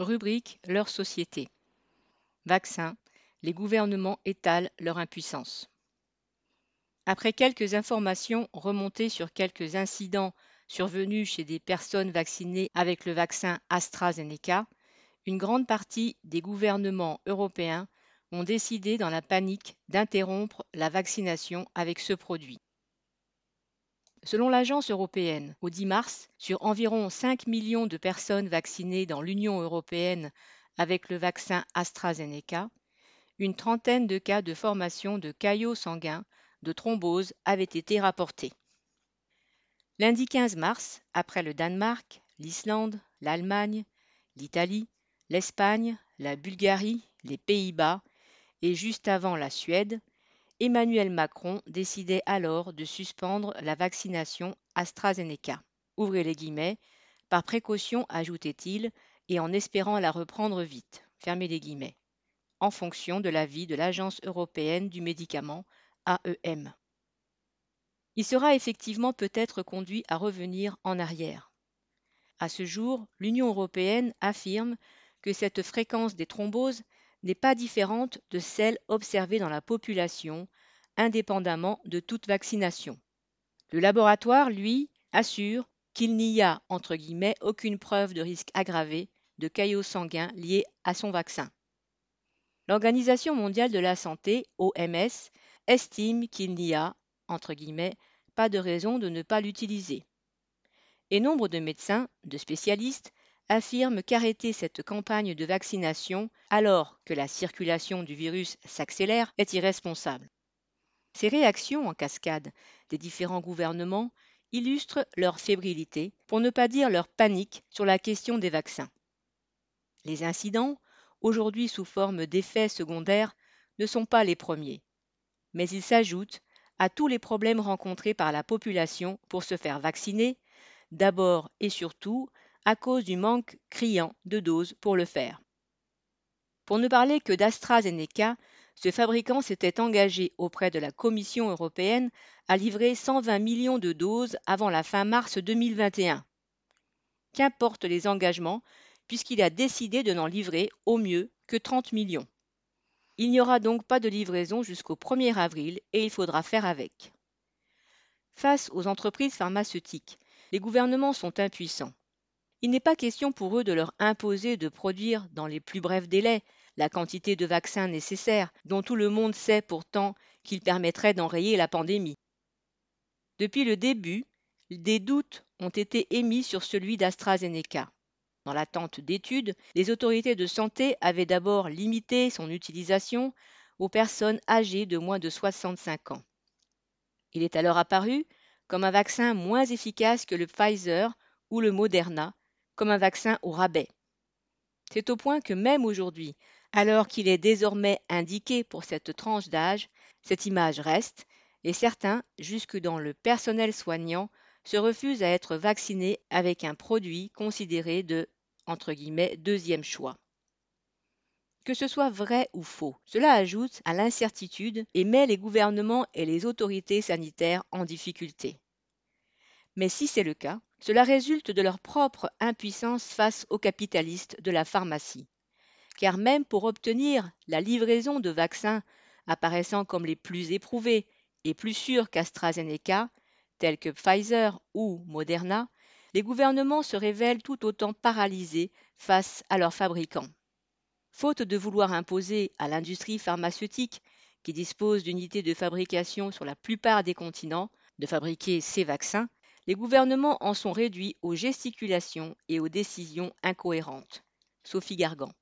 Rubrique Leur société. Vaccins. Les gouvernements étalent leur impuissance. Après quelques informations remontées sur quelques incidents survenus chez des personnes vaccinées avec le vaccin AstraZeneca, une grande partie des gouvernements européens ont décidé dans la panique d'interrompre la vaccination avec ce produit. Selon l'Agence européenne, au 10 mars, sur environ 5 millions de personnes vaccinées dans l'Union européenne avec le vaccin AstraZeneca, une trentaine de cas de formation de caillots sanguins de thrombose avaient été rapportés. Lundi 15 mars, après le Danemark, l'Islande, l'Allemagne, l'Italie, l'Espagne, la Bulgarie, les Pays-Bas et juste avant la Suède, Emmanuel Macron décidait alors de suspendre la vaccination AstraZeneca. Ouvrez les guillemets, par précaution, ajoutait-il, et en espérant la reprendre vite. Fermez les guillemets. En fonction de l'avis de l'Agence européenne du médicament, AEM. Il sera effectivement peut-être conduit à revenir en arrière. À ce jour, l'Union européenne affirme que cette fréquence des thromboses n'est pas différente de celle observée dans la population, indépendamment de toute vaccination. Le laboratoire, lui, assure qu'il n'y a, entre guillemets, aucune preuve de risque aggravé de caillots sanguins liés à son vaccin. L'Organisation mondiale de la santé, OMS, estime qu'il n'y a, entre guillemets, pas de raison de ne pas l'utiliser. Et nombre de médecins, de spécialistes, affirme qu'arrêter cette campagne de vaccination alors que la circulation du virus s'accélère est irresponsable. Ces réactions en cascade des différents gouvernements illustrent leur fébrilité, pour ne pas dire leur panique sur la question des vaccins. Les incidents, aujourd'hui sous forme d'effets secondaires, ne sont pas les premiers, mais ils s'ajoutent à tous les problèmes rencontrés par la population pour se faire vacciner, d'abord et surtout à cause du manque criant de doses pour le faire. Pour ne parler que d'AstraZeneca, ce fabricant s'était engagé auprès de la Commission européenne à livrer 120 millions de doses avant la fin mars 2021. Qu'importent les engagements, puisqu'il a décidé de n'en livrer au mieux que 30 millions. Il n'y aura donc pas de livraison jusqu'au 1er avril et il faudra faire avec. Face aux entreprises pharmaceutiques, les gouvernements sont impuissants. Il n'est pas question pour eux de leur imposer de produire dans les plus brefs délais la quantité de vaccins nécessaires, dont tout le monde sait pourtant qu'ils permettraient d'enrayer la pandémie. Depuis le début, des doutes ont été émis sur celui d'AstraZeneca. Dans l'attente d'études, les autorités de santé avaient d'abord limité son utilisation aux personnes âgées de moins de 65 ans. Il est alors apparu comme un vaccin moins efficace que le Pfizer ou le Moderna, comme un vaccin au rabais. C'est au point que même aujourd'hui, alors qu'il est désormais indiqué pour cette tranche d'âge, cette image reste, et certains, jusque dans le personnel soignant, se refusent à être vaccinés avec un produit considéré de deuxième choix. Que ce soit vrai ou faux, cela ajoute à l'incertitude et met les gouvernements et les autorités sanitaires en difficulté. Mais si c'est le cas, cela résulte de leur propre impuissance face aux capitalistes de la pharmacie. Car même pour obtenir la livraison de vaccins apparaissant comme les plus éprouvés et plus sûrs qu'AstraZeneca, tels que Pfizer ou Moderna, les gouvernements se révèlent tout autant paralysés face à leurs fabricants. Faute de vouloir imposer à l'industrie pharmaceutique, qui dispose d'unités de fabrication sur la plupart des continents, de fabriquer ces vaccins, les gouvernements en sont réduits aux gesticulations et aux décisions incohérentes. Sophie Gargan.